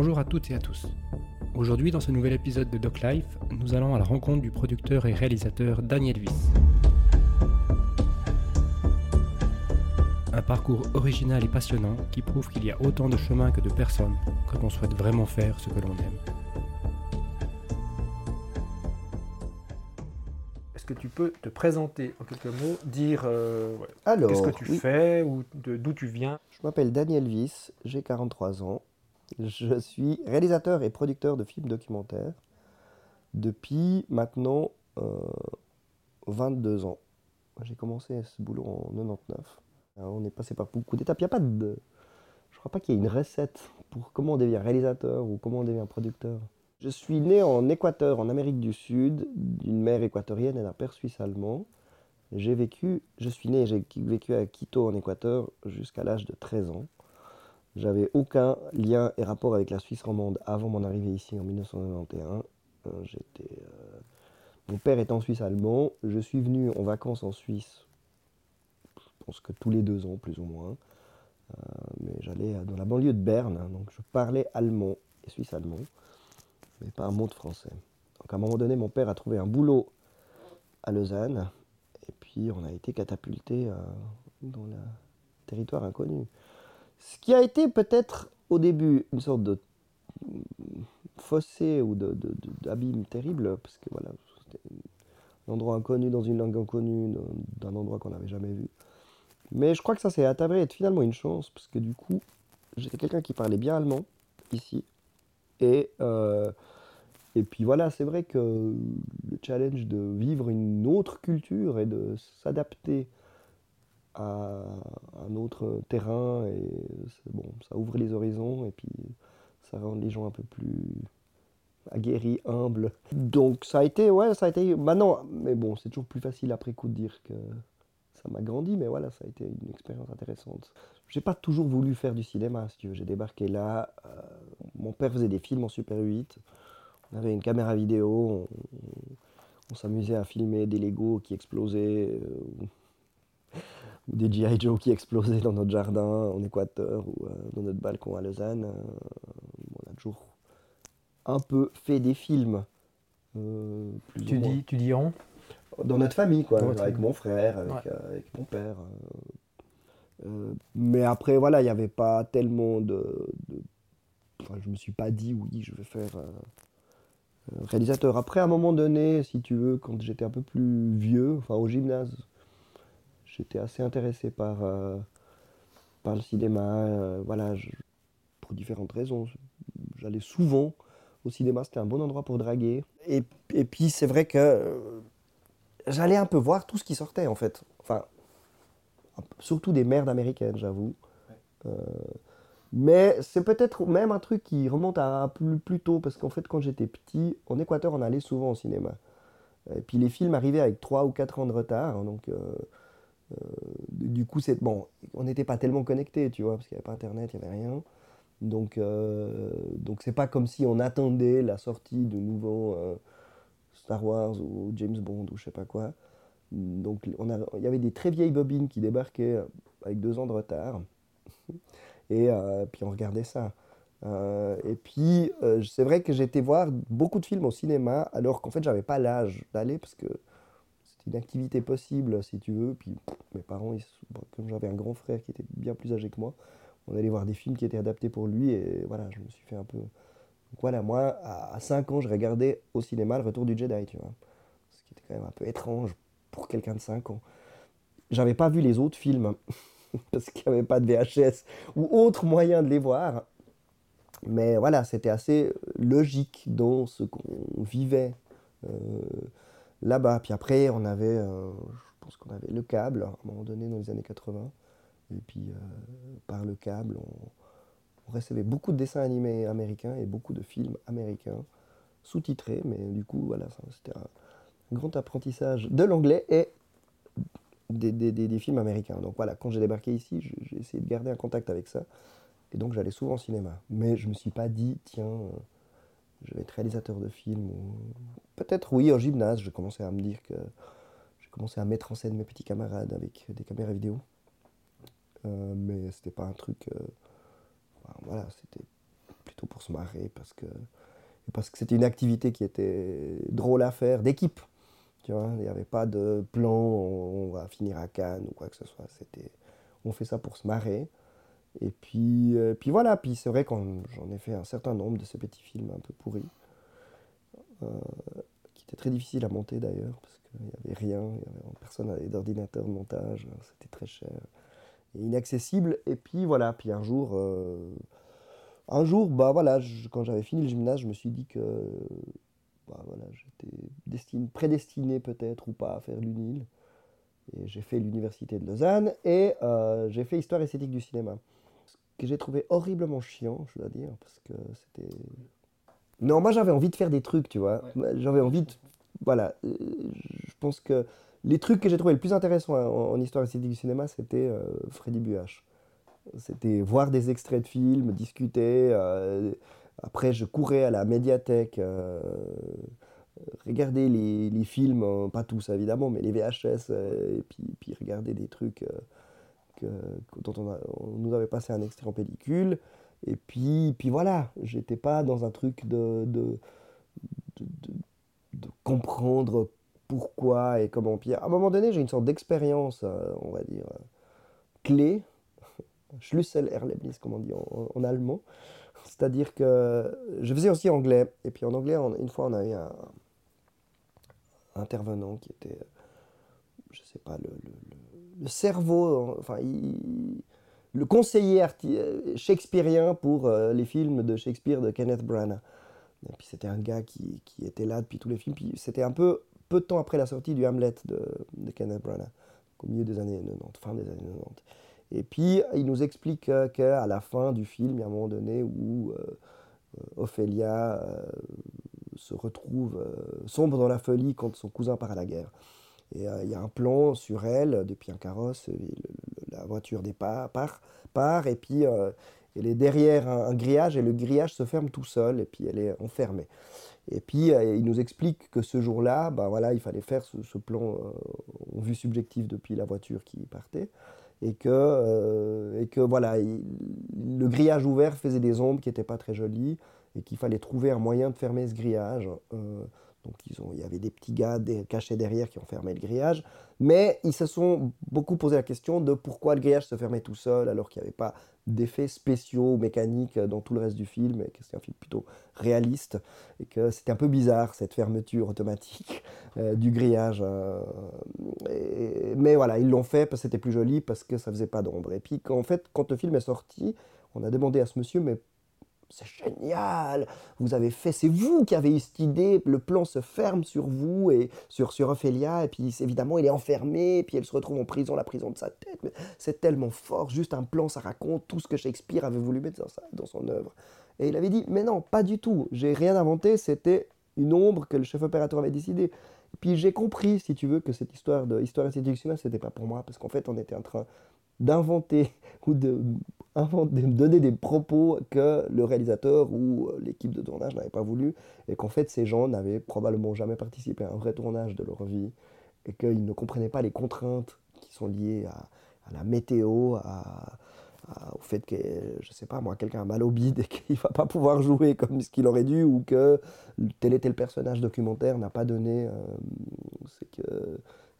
Bonjour à toutes et à tous. Aujourd'hui, dans ce nouvel épisode de Doc Life, nous allons à la rencontre du producteur et réalisateur Daniel Wyss. Un parcours original et passionnant qui prouve qu'il y a autant de chemins que de personnes quand on souhaite vraiment faire ce que l'on aime. Est-ce que tu peux te présenter en quelques mots, dire euh, ouais, Alors, qu'est-ce que tu oui, fais ou de- d'où tu viens? Je m'appelle Daniel Wyss, j'ai 43 ans. Je suis réalisateur et producteur de films documentaires depuis maintenant euh, 22 ans. J'ai commencé ce boulot en 99. Alors, on est passé par beaucoup d'étapes. Il n'y a pas de... Je crois pas qu'il y ait une recette pour comment on devient réalisateur ou comment on devient producteur. Je suis né en Équateur, en Amérique du Sud, d'une mère équatorienne et d'un père suisse allemand. J'ai vécu, je suis né, j'ai vécu à Quito en Équateur jusqu'à l'âge de 13 ans. J'avais aucun lien et rapport avec la Suisse romande avant mon arrivée ici en 1991. Euh, euh, Mon père étant suisse allemand, je suis venu en vacances en Suisse, je pense que tous les deux ans plus ou moins. Euh, mais j'allais dans la banlieue de Berne, hein, donc je parlais allemand et suisse allemand, mais pas un mot de français. Donc à un moment donné, mon père a trouvé un boulot à Lausanne, et puis on a été catapulté dans le territoire inconnu. Ce qui a été peut-être au début une sorte de fossé ou d'abîme terrible, parce que voilà, c'était un endroit inconnu dans une langue inconnue, d'un endroit qu'on n'avait jamais vu. Mais je crois que ça s'est avéré être finalement une chance, parce que du coup, j'étais quelqu'un qui parlait bien allemand ici. Et, euh, et puis voilà, c'est vrai que le challenge de vivre une autre culture et de s'adapter à un autre terrain, et bon, ça ouvre les horizons et puis ça rend les gens un peu plus aguerris, humbles. Donc ça a été, ouais, ça a été, maintenant, mais bon, c'est toujours plus facile après coup de dire que ça m'a grandi, mais voilà, ça a été une expérience intéressante. J'ai pas toujours voulu faire du cinéma, si tu veux. J'ai débarqué là, euh, mon père faisait des films en Super 8, on avait une caméra vidéo, on, on s'amusait à filmer des Legos qui explosaient, euh, ou des G.I. Joe qui explosaient dans notre jardin en Équateur ou euh, dans notre balcon à Lausanne. Euh, on a toujours un peu fait des films. euh, plus Tu dis, tu dis on Dans notre famille, quoi, avec famille. mon frère, avec, Ouais. avec mon père. mais après, voilà, il n'y avait pas tellement de. de- enfin, je me suis pas dit, oui, je vais faire réalisateur. Après, à un moment donné, si tu veux, quand j'étais un peu plus vieux, enfin au gymnase, j'étais assez intéressé par, euh, par le cinéma. euh, voilà, je- pour différentes raisons. J'allais souvent au cinéma, c'était un bon endroit pour draguer. Et, et puis, c'est vrai que. euh, j'allais un peu voir tout ce qui sortait en fait. Enfin, surtout des merdes américaines, j'avoue. Mais c'est peut-être même un truc qui remonte à plus, plus tôt, parce qu'en fait, quand j'étais petit, en Équateur, on allait souvent au cinéma. Et puis les films arrivaient avec 3 ou 4 ans de retard, hein, donc euh, du coup, bon, on n'était pas tellement connectés, tu vois, parce qu'il n'y avait pas Internet, il n'y avait rien. Donc, euh, donc c'est pas comme si on attendait la sortie du nouveau euh, Star Wars ou James Bond ou je sais pas quoi. Donc il y avait des très vieilles bobines qui débarquaient avec deux ans de retard. Et euh, puis on regardait ça. Euh, et puis euh, c'est vrai que j'étais voir beaucoup de films au cinéma alors qu'en fait j'avais pas l'âge d'aller parce que une activité possible si tu veux. Puis mes parents, comme j'avais un grand frère qui était bien plus âgé que moi, on allait voir des films qui étaient adaptés pour lui et voilà, je me suis fait un peu. Donc voilà, moi à 5 ans, je regardais au cinéma le retour du Jedi, tu vois. Ce qui était quand même un peu étrange pour quelqu'un de 5 ans. J'avais pas vu les autres films parce qu'il n'y avait pas de VHS ou autre moyen de les voir. Mais voilà, c'était assez logique dans ce qu'on vivait euh, là-bas. Puis après, on avait, euh, je pense qu'on avait le câble à un moment donné dans les années 80. Et puis euh, par le câble, on, recevait beaucoup de dessins animés américains et beaucoup de films américains sous-titrés. Mais du coup, voilà, c'était un grand apprentissage de l'anglais et des, films américains. Donc voilà, quand j'ai débarqué ici, j'ai essayé de garder un contact avec ça. Et donc j'allais souvent au cinéma. Mais je me suis pas dit, tiens, euh, je vais être réalisateur de films. Peut-être oui, au gymnase, j'ai commencé à me dire que j'ai commencé à mettre en scène mes petits camarades avec des caméras vidéo. Euh, mais c'était pas un truc. euh, voilà, c'était plutôt pour se marrer, parce que parce que c'était une activité qui était drôle à faire, d'équipe. Tu vois, il n'y avait pas de plan, on va finir à Cannes ou quoi que ce soit. C'était, on fait ça pour se marrer. Et puis, euh, puis voilà, puis c'est vrai que j'en ai fait un certain nombre de ces petits films un peu pourris, euh, qui étaient très difficiles à monter d'ailleurs, parce qu'il n'y avait rien, personne n'avait d'ordinateur de montage, c'était très cher et inaccessible. Et puis voilà, puis un jour, euh, un jour, bah voilà, quand j'avais fini le gymnase, je me suis dit que bah, voilà, j'étais prédestiné peut-être ou pas à faire l'UNIL. Et j'ai fait l'université de Lausanne et j'ai fait histoire esthétique du cinéma que j'ai trouvé horriblement chiant, je dois dire, parce que c'était. Non, moi j'avais envie de faire des trucs, tu vois. J'avais envie de. Voilà. Euh, je pense que les trucs que j'ai trouvé le plus intéressants en, histoire esthétique du cinéma, c'était euh, Freddy Buach. C'était voir des extraits de films, discuter. Euh, après, je courais à la médiathèque, regarder les, les, films, pas tous évidemment, mais les VHS, et puis, puis regarder des trucs dont on, nous avait passé un extrait en pellicule. Et puis, puis voilà, j'étais pas dans un truc de, de, de, comprendre pourquoi et comment. Puis à un moment donné, j'ai une sorte d'expérience, euh, on va dire, euh, clé, Schlüssel-Erlebnis, comme on dit en, allemand. C'est-à-dire que je faisais aussi anglais. Et puis en anglais, une fois, on avait un, intervenant qui était, je sais pas, le le cerveau, enfin, le conseiller shakespearien pour euh, les films de Shakespeare de Kenneth Branagh. Puis c'était un gars qui, qui, était là depuis tous les films. Puis c'était un peu peu de temps après la sortie du Hamlet de, Kenneth Branagh, au milieu des années 90, fin des années 90. Et puis il nous explique qu'à la fin du film, il y a un moment donné où euh, euh, Ophélia se retrouve, sombre dans la folie quand son cousin part à la guerre. Et euh, il y a un plan sur elle, depuis un carrosse, la voiture départ, part, part et puis euh, elle est derrière un, grillage, et le grillage se ferme tout seul, et puis elle est enfermée. Et puis euh, il nous explique que ce jour-là, ben voilà, il fallait faire ce, plan en vue subjective depuis la voiture qui partait, et que, et que voilà, le grillage ouvert faisait des ombres qui n'étaient pas très jolies, et qu'il fallait trouver un moyen de fermer ce grillage. Donc ils ont, il y avait des petits gars cachés derrière qui ont fermé le grillage. Mais ils se sont beaucoup posé la question de pourquoi le grillage se fermait tout seul alors qu'il n'y avait pas d'effets spéciaux ou mécaniques dans tout le reste du film et que c'était un film plutôt réaliste et que c'était un peu bizarre cette fermeture automatique euh, du grillage. Euh, mais voilà, ils l'ont fait parce que c'était plus joli, parce que ça faisait pas d'ombre. Et puis en fait, quand le film est sorti, on a demandé à ce monsieur, mais c'est génial, vous avez fait, c'est vous qui avez eu cette idée, le plan se ferme sur vous et sur, sur Ophélia, et puis évidemment il est enfermé, et puis elle se retrouve en prison, la prison de sa tête, mais c'est tellement fort, juste un plan, ça raconte tout ce que Shakespeare avait voulu mettre dans, dans son œuvre. Et il avait dit, mais non, pas du tout, j'ai rien inventé, c'était une ombre que le chef opérateur avait décidé. Et puis j'ai compris, si tu veux, que cette histoire de histoire institutionnelle, c'était pas pour moi, parce qu'en fait on était en train d'inventer ou de, donner des propos que le réalisateur ou euh, l'équipe de tournage n'avait pas voulu et qu'en fait ces gens n'avaient probablement jamais participé à un vrai tournage de leur vie et qu'ils ne comprenaient pas les contraintes qui sont liées à, la météo, au fait que, je sais pas moi, quelqu'un a mal au bide et qu'il va pas pouvoir jouer comme ce qu'il aurait dû ou que tel et tel personnage documentaire n'a pas donné. Euh, c'est que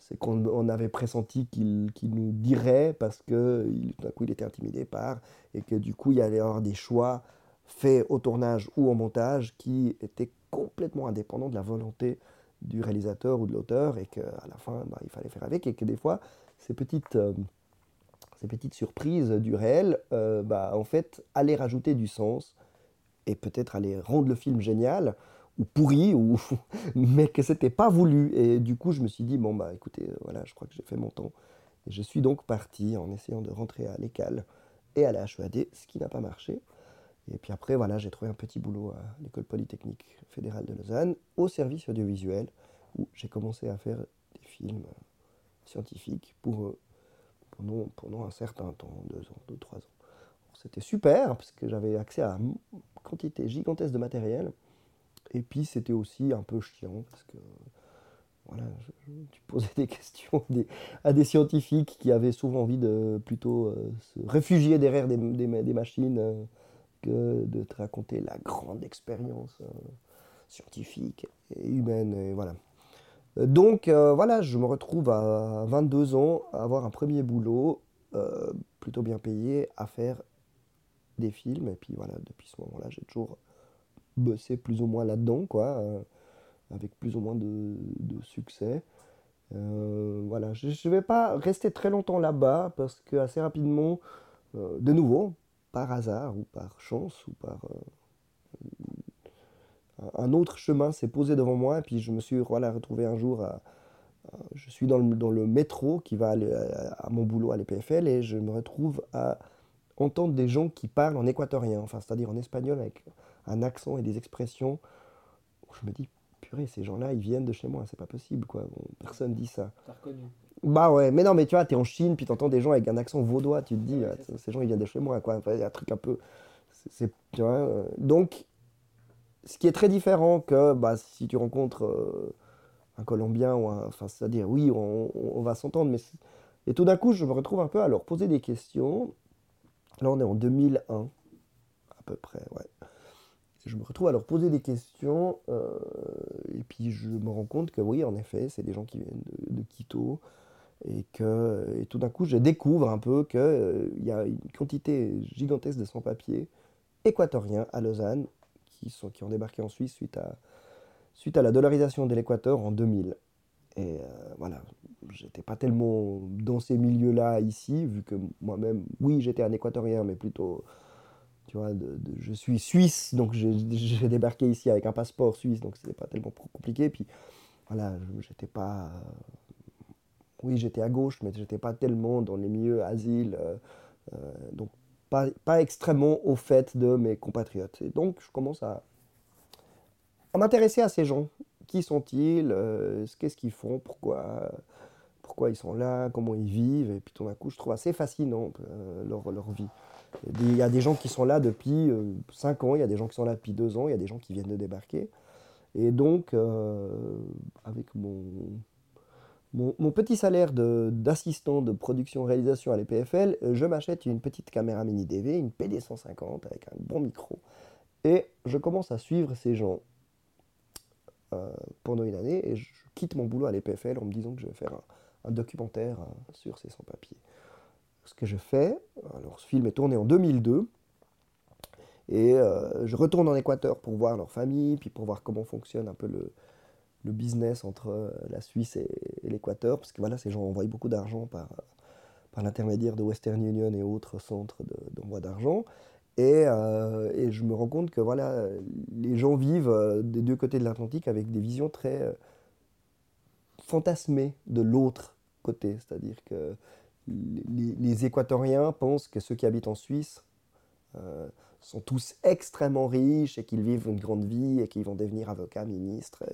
c'est qu'on avait pressenti qu'il nous dirait parce que d'un coup il était intimidé par et que du coup il y allait avoir des choix faits au tournage ou au montage qui étaient complètement indépendants de la volonté du réalisateur ou de l'auteur et qu'à la fin bah, il fallait faire avec et que des fois ces petites, euh, ces petites surprises du réel euh, bah, en fait allaient rajouter du sens et peut-être aller rendre le film génial ou pourri, ou mais que c'était pas voulu. Et du coup, je me suis dit, bon, bah écoutez, euh, voilà, je crois que j'ai fait mon temps. Et je suis donc parti en essayant de rentrer à l'école et à la HEAD, ce qui n'a pas marché. Et puis après, voilà, j'ai trouvé un petit boulot à l'école polytechnique fédérale de Lausanne, au service audiovisuel, où j'ai commencé à faire des films scientifiques pour, pendant, pendant un certain temps, deux ans, deux, trois ans. C'était super, parce que j'avais accès à une quantité gigantesque de matériel. Et puis c'était aussi un peu chiant parce que voilà, tu posais des questions à des scientifiques qui avaient souvent envie de plutôt euh, se réfugier derrière des, machines euh, que de te raconter la grande expérience scientifique et humaine. Et voilà. Donc voilà, je me retrouve à 22 ans à avoir un premier boulot plutôt bien payé à faire des films. Et puis voilà, depuis ce moment-là, j'ai toujours bossé plus ou moins là-dedans, quoi, avec plus ou moins de, de succès. Euh, voilà, je ne vais pas rester très longtemps là-bas parce que assez rapidement, euh, de nouveau, par hasard ou par chance ou par euh, un autre chemin s'est posé devant moi et puis je me suis voilà, retrouvé un jour je suis dans le, dans le, métro qui va aller à, mon boulot à l'EPFL et je me retrouve à entendre des gens qui parlent en équatorien, enfin c'est-à-dire en espagnol avec un accent et des expressions. je me dis purée, ces gens-là, ils viennent de chez moi, c'est pas possible, quoi. personne dit ça. T'as reconnu Bah ouais, mais non, mais tu vois, t'es en Chine, puis t'entends des gens avec un accent vaudois, tu te dis, ah, ces gens, ils viennent de chez moi, quoi. A un truc un peu. C'est, tu vois, euh, donc, ce qui est très différent que bah, si tu rencontres euh, un Colombien ou un. Enfin, c'est-à-dire, oui, on, va s'entendre, mais. Et tout d'un coup, je me retrouve un peu à leur poser des questions. Là, on est en 2001, à peu près, ouais je me retrouve à leur poser des questions euh, et puis je me rends compte que oui, en effet, c'est des gens qui viennent de, Quito et que et tout d'un coup, je découvre un peu qu'il euh, y a une quantité gigantesque de sans-papiers équatoriens à Lausanne qui, sont, qui ont débarqué en Suisse suite à, suite à la dollarisation de l'Équateur en 2000. Et euh, voilà, j'étais pas tellement dans ces milieux-là ici, vu que moi-même, oui, j'étais un équatorien, mais plutôt tu vois, je suis suisse, donc j'ai débarqué ici avec un passeport suisse, donc c'était pas tellement compliqué. Puis voilà, j'étais pas. Euh, oui, j'étais à gauche, mais j'étais pas tellement dans les milieux asile, euh, euh, donc pas, pas, extrêmement au fait de mes compatriotes. Et donc je commence à, à m'intéresser à ces gens. Qui sont-ils Qu'est-ce qu'ils font Pourquoi pourquoi ils sont là, comment ils vivent, et puis tout d'un coup, je trouve assez fascinant leur, leur vie. Il y a des gens qui sont là depuis 5 euh, ans, il y a des gens qui sont là depuis 2 ans, il y a des gens qui viennent de débarquer. Et donc, euh, avec mon, mon, petit salaire d'assistant de, production-réalisation à l'EPFL, je m'achète une petite caméra mini DV, une PD150 avec un bon micro. Et je commence à suivre ces gens euh, pendant une année et je quitte mon boulot à l'EPFL en me disant que je vais faire un, documentaire sur ces sans-papiers ce que je fais. Alors, ce film est tourné en 2002. Et euh, je retourne en Équateur pour voir leur famille, puis pour voir comment fonctionne un peu le, business entre euh, la Suisse et, l'Équateur. Parce que voilà, ces gens envoient beaucoup d'argent par, par l'intermédiaire de Western Union et autres centres d'envoi d'argent. Et, euh, et, je me rends compte que voilà, les gens vivent des deux côtés de l'Atlantique avec des visions très fantasmées de l'autre côté. C'est-à-dire que les, Équatoriens pensent que ceux qui habitent en Suisse euh, sont tous extrêmement riches et qu'ils vivent une grande vie et qu'ils vont devenir avocats, ministres,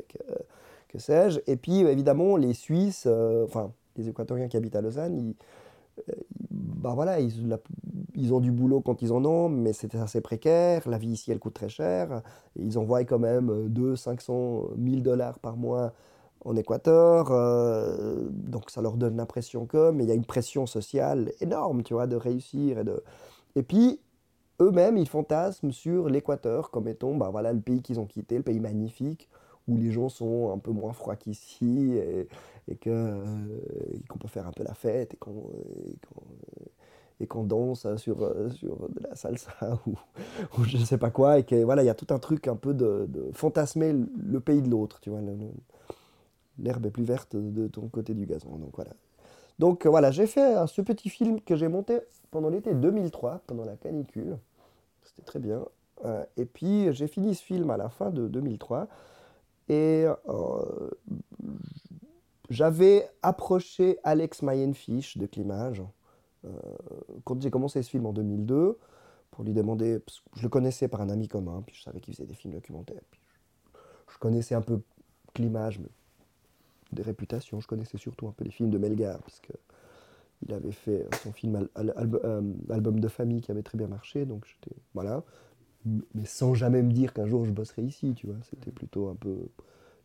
que, sais-je. Et puis évidemment, les Suisses, euh, enfin les Équatoriens qui habitent à Lausanne, ils, euh, bah voilà, ils, ils, ont du boulot quand ils en ont, mais c'est assez précaire. La vie ici, elle coûte très cher. ils envoient quand même 200, 500, 1000 dollars par mois en Équateur, euh, donc ça leur donne l'impression que, mais il y a une pression sociale énorme, tu vois, de réussir et de... Et puis, eux-mêmes, ils fantasment sur l'Équateur comme étant, bah voilà, le pays qu'ils ont quitté, le pays magnifique, où les gens sont un peu moins froids qu'ici, et, et euh, qu'on peut faire un peu la fête, et qu'on et qu'on danse sur, sur de la salsa ou, je ne sais pas quoi, et que voilà, il y a tout un truc un peu de, fantasmer le, pays de l'autre, tu vois l'herbe est plus verte de ton côté du gazon. Donc voilà. Donc voilà, j'ai fait ce petit film que j'ai monté pendant l'été 2003, pendant la canicule. C'était très bien. Euh, et puis j'ai fini ce film à la fin de 2003. Et euh, j'avais approché Alex Mayenfish de Climage euh, quand j'ai commencé ce film en 2002 pour lui demander, je le connaissais par un ami commun, puis je savais qu'il faisait des films documentaires. Puis je, connaissais un peu Climage, mais des réputations. Je connaissais surtout un peu les films de Melgar, parce il avait fait son film euh, Album de famille qui avait très bien marché, donc j'étais. Voilà. Mais sans jamais me dire qu'un jour je bosserais ici, tu vois. C'était plutôt un peu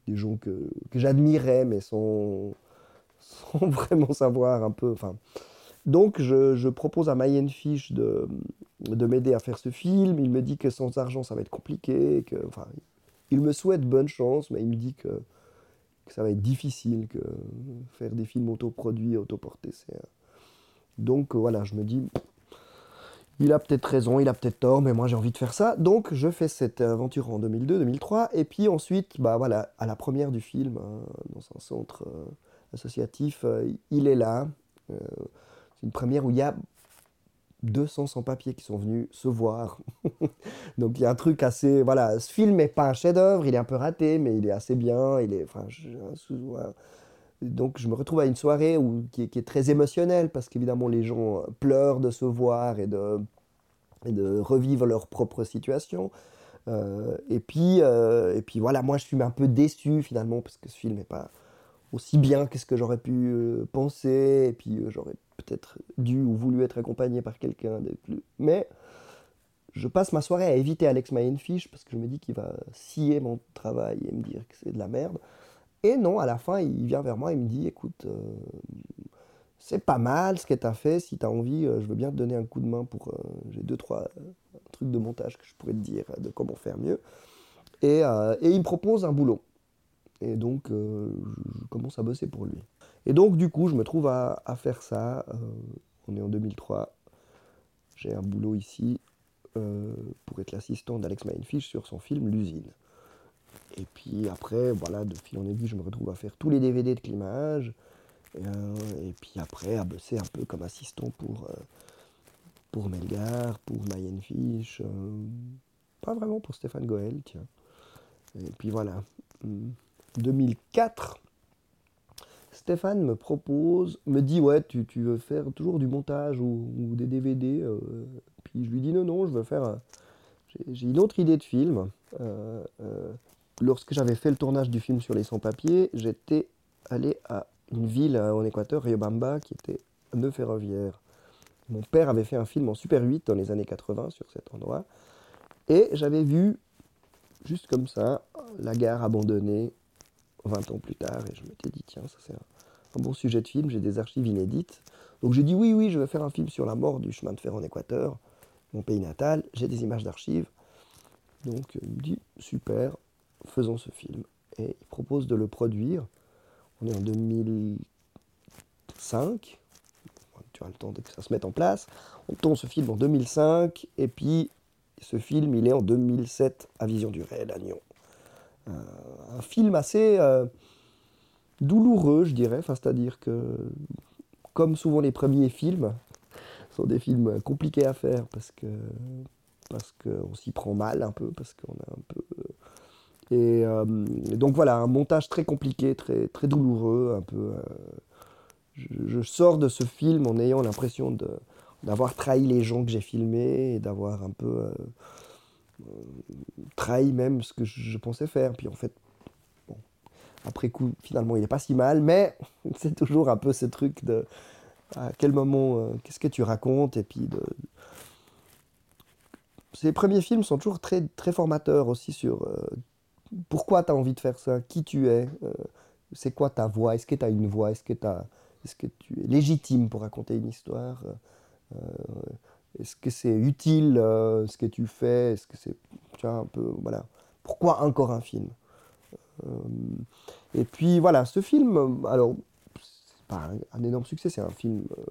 des gens que, que j'admirais, mais sans, sans vraiment savoir un peu. Enfin. Donc je, je propose à Mayen Fish de, de m'aider à faire ce film. Il me dit que sans argent, ça va être compliqué. Que, enfin, il me souhaite bonne chance, mais il me dit que, que ça va être difficile, que faire des films autoproduits, autoportés, c'est... Donc voilà, je me dis, il a peut-être raison, il a peut-être tort, mais moi j'ai envie de faire ça. Donc je fais cette aventure en 2002-2003, et puis ensuite, bah voilà, à la première du film, hein, dans un centre euh, associatif, euh, il est là. Euh, c'est une première où il y a 200 sans-papiers qui sont venus se voir. Donc il y a un truc assez... Voilà, ce film n'est pas un chef-d'œuvre, il est un peu raté, mais il est assez bien. Il est, enfin, Donc je me retrouve à une soirée où, qui, est, très émotionnelle, parce qu'évidemment les gens pleurent de se voir et de, de revivre leur propre situation. Euh, et, puis, euh, et puis voilà, moi je suis un peu déçu finalement, parce que ce film n'est pas aussi bien que ce que j'aurais pu euh, penser, et puis j'aurais peut-être dû ou voulu être accompagné par quelqu'un de plus. Mais je passe ma soirée à éviter Alex Mayenfish parce que je me dis qu'il va scier mon travail et me dire que c'est de la merde. Et non, à la fin, il vient vers moi et me dit écoute, euh, c'est pas mal ce que tu as fait. Si tu as envie, euh, je veux bien te donner un coup de main pour. Euh, j'ai deux, trois trucs de montage que je pourrais te dire de comment faire mieux. Et, et il me propose un boulot. Et donc, je commence à bosser pour lui. Et donc, du coup, je me trouve à, faire ça. Euh, on est en 2003. J'ai un boulot ici euh, pour être l'assistant d'Alex Mainfish sur son film L'usine. Et puis après, voilà, de fil en aiguille, je me retrouve à faire tous les DVD de climage. Euh, et puis après, à bosser un peu comme assistant pour, pour Melgar, pour Mayenfish. pas vraiment pour Stéphane Goel, tiens. Et puis voilà. 2004, Stéphane me propose, me dit ouais, tu, veux faire toujours du montage ou, des DVD. Euh, puis je lui dis non, non, je veux faire. J'ai une autre idée de film. Euh, euh, lorsque j'avais fait le tournage du film sur les sans-papiers, j'étais allé à une ville en Équateur, Riobamba, qui était nœud ferroviaire. Mon père avait fait un film en Super 8 dans les années 80 sur cet endroit. Et j'avais vu, juste comme ça, la gare abandonnée 20 ans plus tard, et je m'étais dit, tiens, ça c'est un, bon sujet de film, j'ai des archives inédites. Donc j'ai dit, oui, oui, je vais faire un film sur la mort du chemin de fer en Équateur, mon pays natal, j'ai des images d'archives. Donc il me dit, super, faisons ce film. Et il propose de le produire. On est en 2005, tu as le temps que ça se mette en place. On tourne ce film en 2005, et puis ce film, il est en 2007 à Vision du Réel à Nyon un film assez euh, douloureux, je dirais. Enfin, C'est-à-dire que, comme souvent les premiers films, sont des films compliqués à faire parce que parce qu'on s'y prend mal un peu, parce qu'on a un peu... Et, euh, donc voilà, un montage très compliqué, très, très douloureux, un peu... Euh, je, sors de ce film en ayant l'impression d'avoir trahi les gens que j'ai filmés et d'avoir un peu trahi même ce que je, pensais faire. Puis en fait, après coup, finalement, il n'est pas si mal, mais c'est toujours un peu ce truc de à quel moment, euh, qu'est-ce que tu racontes, et puis de. Ces premiers films sont toujours très, très formateurs aussi sur euh, pourquoi tu as envie de faire ça, qui tu es, euh, c'est quoi ta voix, est-ce que tu as une voix, est-ce est que tu es légitime pour raconter une histoire? Est-ce que c'est utile euh, ce que tu fais? Est-ce que c'est. Un peu. Voilà. Pourquoi encore un film? Euh, Et puis voilà, ce film, alors, c'est pas un, énorme succès, c'est un film, euh,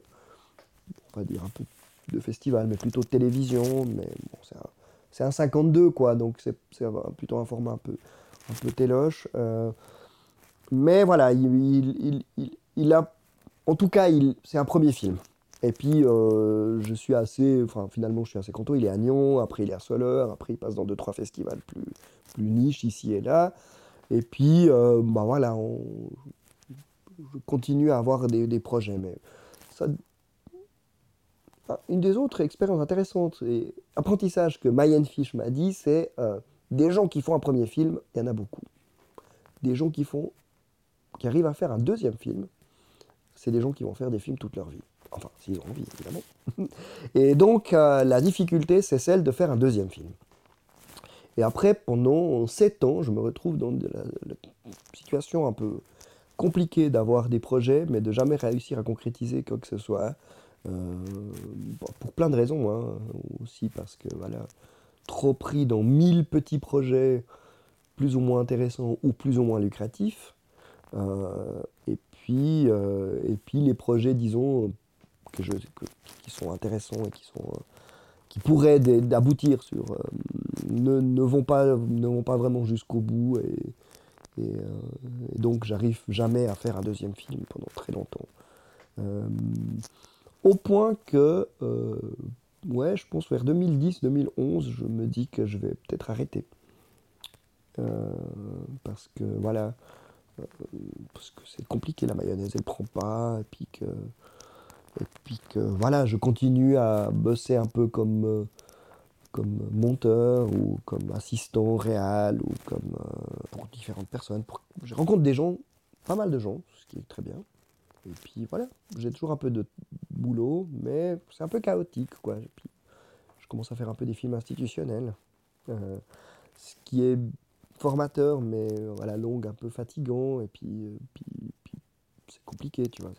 on va dire, un peu de festival, mais plutôt de télévision. Mais bon, c'est un, un, 52, quoi, donc c'est plutôt un format un peu, un peu téloche. mais voilà, il, il, il, a. En tout cas, c'est un premier film. Et puis, euh, je suis assez, enfin, finalement, je suis assez content. Il est à Nyon, après, il est à Soleure, après, il passe dans deux, trois festivals plus, plus niches ici et là. Et puis, euh, bah voilà, je continue à avoir des, projets. Mais ça, une des autres expériences intéressantes et apprentissages que Mayen Fish m'a dit, c'est euh, des gens qui font un premier film, il y en a beaucoup. Des gens qui font, qui arrivent à faire un deuxième film, c'est des gens qui vont faire des films toute leur vie. Enfin, s'ils ont envie, évidemment. Et donc, euh, la difficulté, c'est celle de faire un deuxième film. Et après, pendant sept ans, je me retrouve dans la, situation un peu compliquée d'avoir des projets, mais de jamais réussir à concrétiser quoi que ce soit. pour plein de raisons, hein, aussi parce que voilà, trop pris dans mille petits projets plus ou moins intéressants ou plus ou moins lucratifs. et, puis, et puis les projets, disons, que je, qui sont intéressants et qui sont qui pourraient aboutir sur ne, ne, vont pas ne vont pas vraiment jusqu'au bout et, et, donc j'arrive jamais à faire un deuxième film pendant très longtemps. Au point que ouais je pense vers 2010 2011 je me dis que je vais peut-être arrêter. Parce que voilà parce que c'est compliqué la mayonnaise elle prend pas et puis que et puis que voilà, je continue à bosser un peu comme, euh, comme monteur ou comme assistant réel ou comme euh, pour différentes personnes. Je rencontre des gens, pas mal de gens, ce qui est très bien. Et puis voilà, j'ai toujours un peu de boulot, mais c'est un peu chaotique quoi. Et puis, je commence à faire un peu des films institutionnels, euh, ce qui est formateur, mais voilà, long, un peu fatigant, et puis, c'est compliqué, tu vois.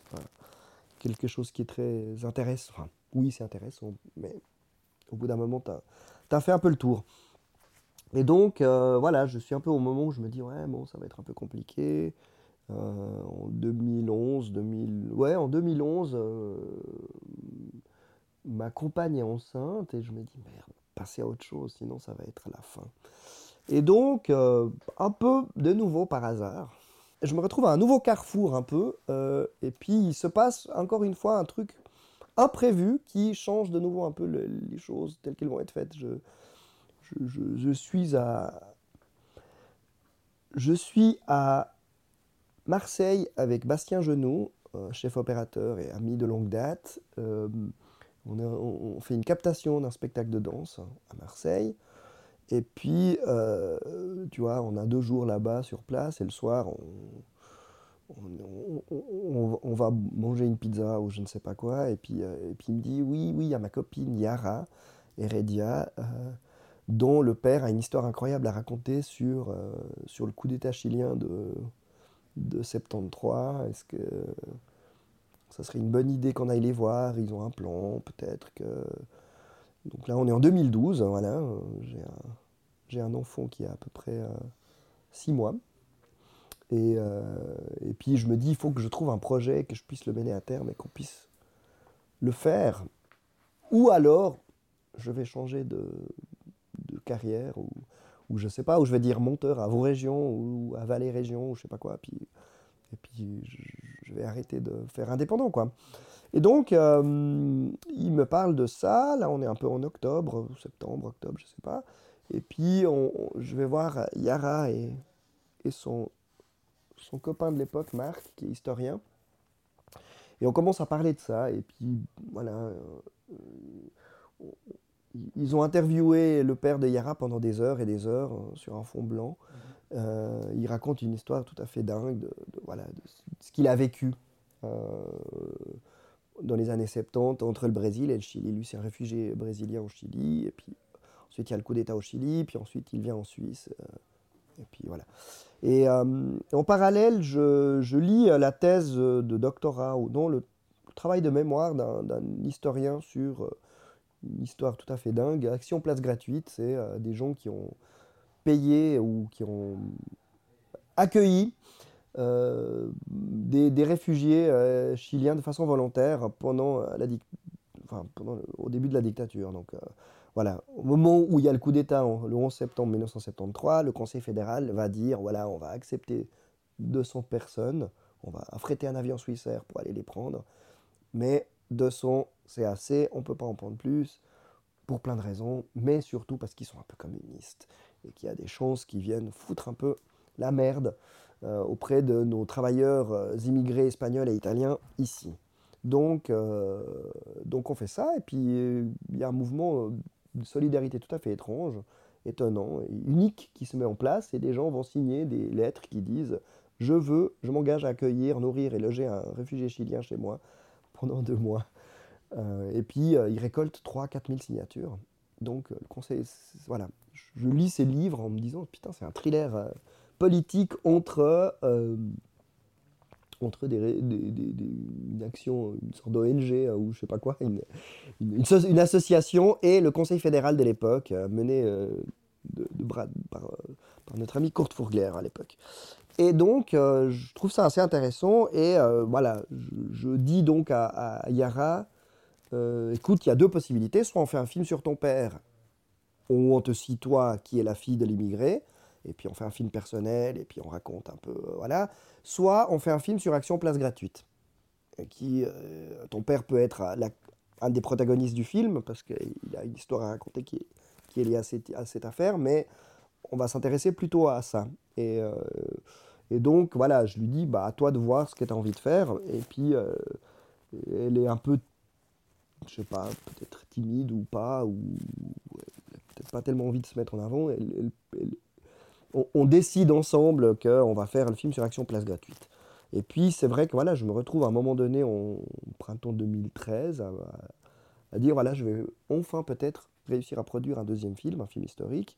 Quelque chose qui est très intéressant. Oui, c'est intéressant, mais au bout d'un moment, tu as, fait un peu le tour. Et donc, euh, voilà, je suis un peu au moment où je me dis, ouais, bon, ça va être un peu compliqué. Euh, en 2011, 2000, ouais, en 2011, euh, ma compagne est enceinte et je me dis, merde, passer à autre chose, sinon ça va être la fin. Et donc, un peu de nouveau par hasard, je me retrouve à un nouveau carrefour un peu, euh, et puis il se passe encore une fois un truc imprévu qui change de nouveau un peu les choses telles qu'elles vont être faites. Je, suis à Marseille avec Bastien Genoux, chef opérateur et ami de longue date. Euh, on, fait une captation d'un spectacle de danse à Marseille. Et puis, euh, tu vois, on a deux jours là-bas sur place et le soir, on, va manger une pizza ou je ne sais pas quoi. Et puis, euh, et puis il me dit, oui, oui, il y a ma copine Yara Heredia, euh, dont le père a une histoire incroyable à raconter sur, sur le coup d'État chilien de, de 73. Est-ce que ça serait une bonne idée qu'on aille les voir? Ils ont un plan, peut-être que donc là, on est en 2012, voilà. J'ai un, enfant qui a à peu près 6 euh, mois. Et, euh, et, puis je me dis, il faut que je trouve un projet, que je puisse le mener à terme et qu'on puisse le faire. Ou alors, je vais changer de, carrière, ou, ou je sais pas, ou je vais dire monteur à vos régions, ou à Valais Région, ou je sais pas quoi. Puis, et puis je, je vais arrêter de faire indépendant, quoi. Et donc, euh, il me parle de ça. Là, on est un peu en octobre, septembre, octobre, je ne sais pas. Et puis, je vais voir Yara et, son, son copain de l'époque, Marc, qui est historien. Et on commence à parler de ça. Et puis, voilà. Euh, ils ont interviewé le père de Yara pendant des heures et des heures euh, sur un fond blanc. Il raconte une histoire tout à fait dingue de, voilà, de ce qu'il a vécu dans les années 70 entre le Brésil et le Chili. Lui, c'est un réfugié brésilien au Chili, et puis ensuite il y a le coup d'État au Chili, puis ensuite il vient en Suisse, euh, et puis voilà. Et euh, en parallèle, je, lis la thèse de doctorat, ou non, le travail de mémoire d'un historien sur euh, une histoire tout à fait dingue. Action Place Gratuite, c'est des gens qui ont payé ou qui ont accueilli euh, des, réfugiés euh, chiliens de façon volontaire pendant, euh, la au début de la dictature. Donc voilà, au moment où il y a le coup d'État, le 11 septembre 1973, le Conseil fédéral va dire voilà, on va accepter 200 personnes, on va affréter un avion suissaire pour aller les prendre, mais 200 c'est assez, on ne peut pas en prendre plus pour plein de raisons, mais surtout parce qu'ils sont un peu communistes et qu'il y a des chances qu'ils viennent foutre un peu la merde auprès de nos travailleurs euh, immigrés espagnols et italiens ici. Donc, euh, donc on fait ça, et puis il y a un mouvement de solidarité tout à fait étrange, étonnant, unique qui se met en place, et des gens vont signer des lettres qui disent je veux, je m'engage à accueillir, nourrir et loger un réfugié chilien chez moi pendant deux mois. et puis, ils récoltent 3-4 000 signatures. Donc, le conseil, voilà, je lis ces livres en me disant, putain, c'est un thriller politique entre, euh, entre des, une action, une sorte d'ONG euh, ou je sais pas quoi, une, une, association et le Conseil fédéral de l'époque, euh, mené de, par, notre ami Kurt Fourgler à l'époque. Et donc, je trouve ça assez intéressant. Et voilà, je, dis donc à, Yara, écoute, il y a deux possibilités. Soit on fait un film sur ton père, où on te cite toi qui est la fille de l'immigré, et puis on fait un film personnel, et puis on raconte un peu, euh, voilà. Soit on fait un film sur Action Place Gratuite, qui, euh, ton père peut être un des protagonistes du film, parce qu'il a une histoire à raconter qui est, liée à cette, affaire, mais on va s'intéresser plutôt à ça. Et, euh, donc, voilà, je lui dis, bah, à toi de voir ce que tu as envie de faire, et puis elle est un peu, je sais pas, peut-être timide ou pas, ou peut-être pas tellement envie de se mettre en avant, elle on, décide ensemble qu'on va faire un film sur Action Place Gratuite. Et puis c'est vrai que voilà, je me retrouve à un moment donné, en printemps 2013, à, dire voilà, je vais enfin peut-être réussir à produire un deuxième film, un film historique.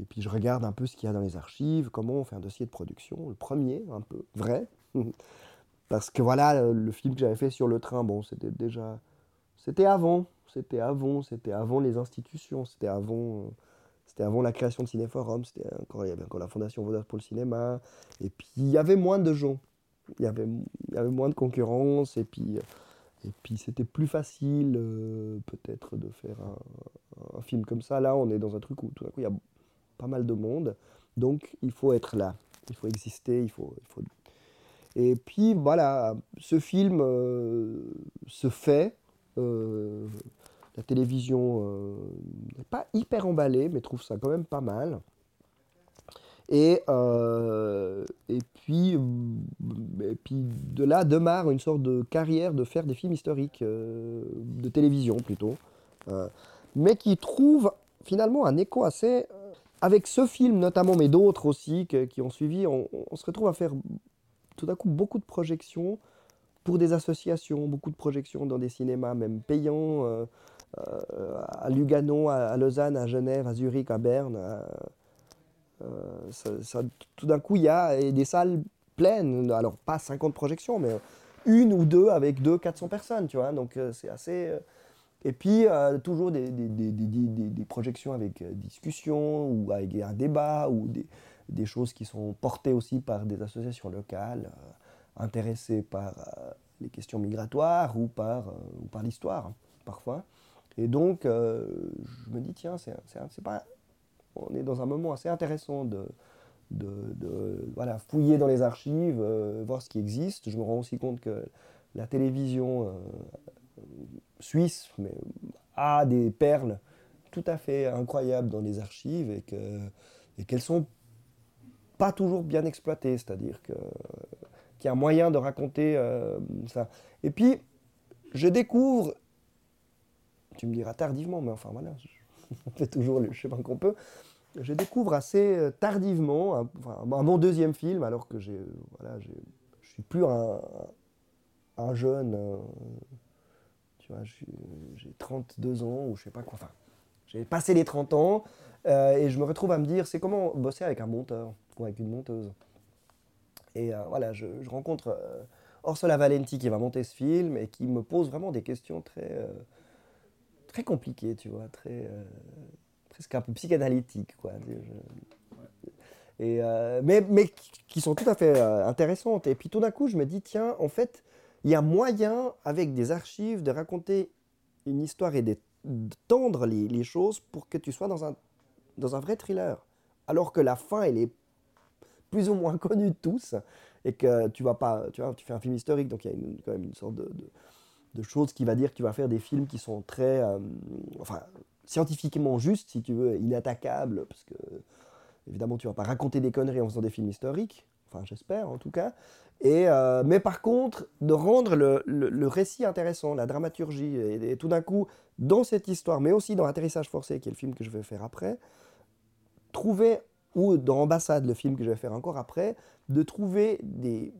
Et puis je regarde un peu ce qu'il y a dans les archives, comment on fait un dossier de production, le premier, un peu vrai. Parce que voilà, le film que j'avais fait sur le train, bon, c'était déjà. C'était avant, c'était avant, c'était avant les institutions, c'était avant. Euh, c'était avant la création de Cinéforum, c'était encore, il y avait encore la Fondation Vaudage pour le cinéma. Et puis il y avait moins de gens, il y avait, il y avait moins de concurrence, et puis, et puis c'était plus facile euh, peut-être de faire un, film comme ça. Là, on est dans un truc où tout d'un coup il y a pas mal de monde, donc il faut être là, il faut exister, il faut. Il faut... Et puis voilà, ce film euh, se fait. Euh, la télévision euh, n'est pas hyper emballée, mais trouve ça quand même pas mal. Et, euh, euh, et puis de là démarre une sorte de carrière de faire des films historiques, de télévision plutôt, mais qui trouve finalement un écho assez... Avec ce film notamment, mais d'autres aussi qui ont suivi, on, on, se retrouve à faire tout à coup beaucoup de projections pour des associations, beaucoup de projections dans des cinémas même payants. Euh, à Lugano, à, Lausanne, à Genève, à Zurich, à Berne. Euh, tout d'un coup, il y a des salles pleines, alors pas 50 projections, mais une ou deux avec deux 400 personnes, tu vois. Donc euh, c'est assez. Et puis toujours des, projections avec discussion ou avec un débat ou des, choses qui sont portées aussi par des associations locales intéressées par les questions migratoires ou par, ou par l'histoire parfois. Et donc, euh, je me dis, tiens, c'est, pas, on est dans un moment assez intéressant de, voilà, fouiller dans les archives, euh, voir ce qui existe. Je me rends aussi compte que la télévision euh, suisse a des perles tout à fait incroyables dans les archives et, que, et qu'elles sont pas toujours bien exploitées, c'est-à-dire qu'il y a moyen de raconter ça. Et puis, je découvre tu me diras tardivement, mais enfin voilà, on fait toujours le chemin qu'on peut. Je découvre assez euh, tardivement, enfin, mon deuxième film, alors que j'ai, voilà, je suis plus un, un jeune, euh, tu vois, j'ai 32 ans ou je sais pas quoi, enfin, j'ai passé les 30 ans euh, et je me retrouve à me dire, c'est comment bosser avec un monteur ou avec une monteuse? Et voilà, je, rencontre Orsola Valenti qui va monter ce film et qui me pose vraiment des questions très très compliqué, tu vois, très, euh, presque un peu psychanalytique, quoi. Et, euh, mais, mais qui sont tout à fait euh, intéressantes. Et puis tout d'un coup, je me dis, tiens, en fait, il y a moyen, avec des archives, de raconter une histoire et de tendre les, les, choses pour que tu sois dans un, dans un vrai thriller. Alors que la fin, elle est plus ou moins connue de tous et que tu vas pas, tu vois, tu fais un film historique, donc il y a quand même une sorte de de choses qui va dire que tu vas faire des films qui sont très, euh, enfin, scientifiquement justes, si tu veux, inattaquables, parce que évidemment tu vas pas raconter des conneries en faisant des films historiques, enfin j'espère en tout cas. Et, euh, mais par contre, de rendre le, le, récit intéressant, la dramaturgie, et, tout d'un coup, dans cette histoire, mais aussi dans Atterrissage forcé, qui est le film que je vais faire après, trouver, ou dans Ambassade, le film que je vais faire encore après, de trouver des,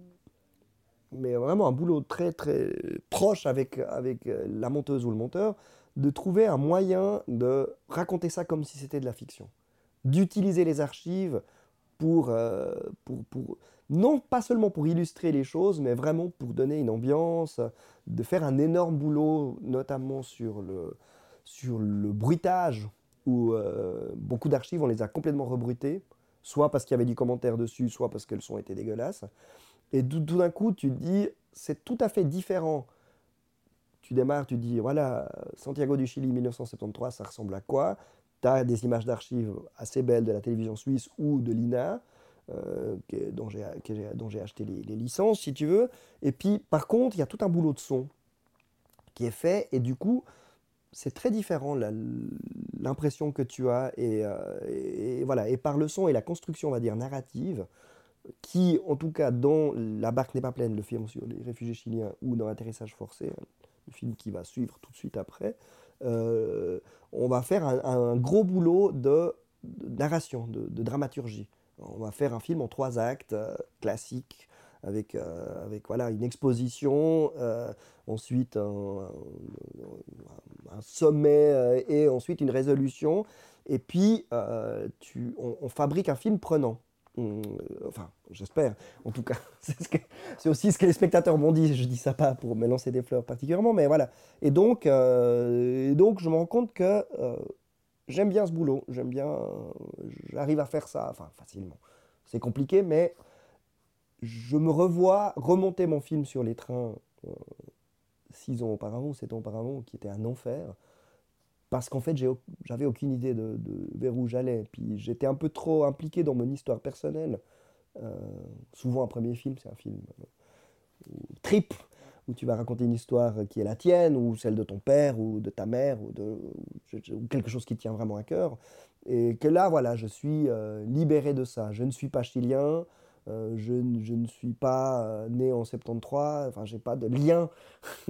mais vraiment un boulot très très proche avec, avec euh, la monteuse ou le monteur, de trouver un moyen de raconter ça comme si c'était de la fiction. D'utiliser les archives pour, euh, pour, pour, non pas seulement pour illustrer les choses, mais vraiment pour donner une ambiance, de faire un énorme boulot, notamment sur le, sur le bruitage, où euh, beaucoup d'archives, on les a complètement rebrutées, soit parce qu'il y avait du commentaire dessus, soit parce que le son était dégueulasse. Et tout, d'un coup, tu te dis, c'est tout à fait différent. Tu démarres, tu dis, voilà, Santiago du Chili 1973, ça ressemble à quoi? Tu as des images d'archives assez belles de la télévision suisse ou de l'INA. Euh, dont j'ai acheté les, les, licences, si tu veux. Et puis, par contre, il y a tout un boulot de son qui est fait, et du coup, c'est très différent l'impression que tu as, euh, et, voilà, et par le son et la construction, on va dire, narrative, qui, en tout cas, dans La barque n'est pas pleine, le film sur les réfugiés chiliens, ou dans Atterrissage forcé, le film qui va suivre tout de suite après, euh, on va faire un, gros boulot de, narration, de dramaturgie. On va faire un film en trois actes, euh, classique, avec, euh, avec voilà, une exposition, euh, ensuite un, sommet et ensuite une résolution. Et puis, tu, on, fabrique un film prenant. Enfin, j'espère, en tout cas. C'est aussi ce que les spectateurs m'ont dit. Je dis ça pas pour me lancer des fleurs particulièrement, mais voilà. Et donc, donc je me rends compte que j'aime bien ce boulot, j'aime bien, j'arrive à faire ça, enfin facilement. C'est compliqué, mais je me revois remonter mon film sur les trains euh, six ans auparavant, sept ans auparavant, qui était un enfer, parce qu'en fait j'avais aucune idée de, vers où j'allais, puis j'étais un peu trop impliqué dans mon histoire personnelle. Euh, souvent un premier film, c'est un film euh, trip, où tu vas raconter une histoire qui est la tienne, ou celle de ton père, ou de ta mère, ou, de, quelque chose qui tient vraiment à cœur. Et que là, voilà, je suis euh, libéré de ça. Je ne suis pas chilien, euh, je, ne suis pas euh, né en 73, enfin, j'ai pas de lien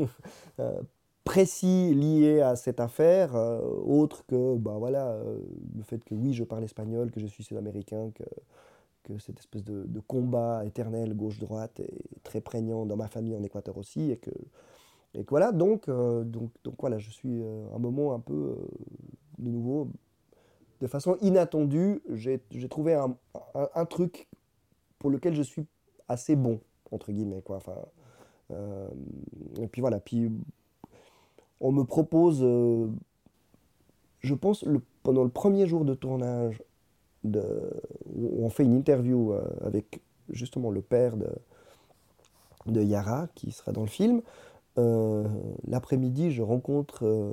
précis lié à cette affaire, autre que, bah voilà, le fait que oui, je parle espagnol, que je suis sud-américain, que cette espèce de, combat éternel gauche-droite est très prégnant dans ma famille en Équateur aussi, et que, et voilà, donc, euh, donc, donc voilà, je suis euh, un moment un peu, euh, de nouveau, de façon inattendue, j'ai trouvé un, un, truc pour lequel je suis assez bon, entre guillemets, quoi, enfin, et puis voilà, puis on me propose, je pense, pendant le premier jour de tournage, où on fait une interview euh, avec justement le père de, Yara, qui sera dans le film. Euh, l'après-midi, je rencontre euh,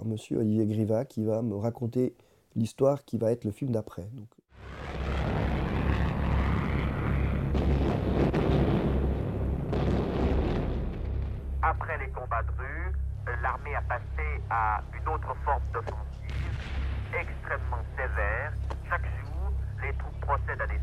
un monsieur, Olivier Griva, qui va me raconter l'histoire qui va être le film d'après. Après les combats de rue, l'armée a passé à une autre forme d'offensive extrêmement sévère. Chaque jour, les troupes procèdent à des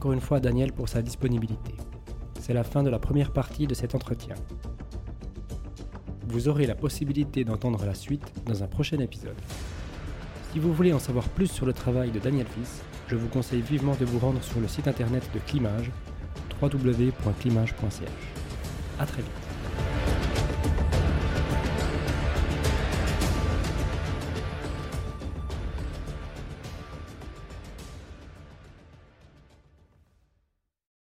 encore une fois Daniel pour sa disponibilité. C'est la fin de la première partie de cet entretien. Vous aurez la possibilité d'entendre la suite dans un prochain épisode. Si vous voulez en savoir plus sur le travail de Daniel Fils, je vous conseille vivement de vous rendre sur le site internet de Climage, www.climage.ch. A très vite.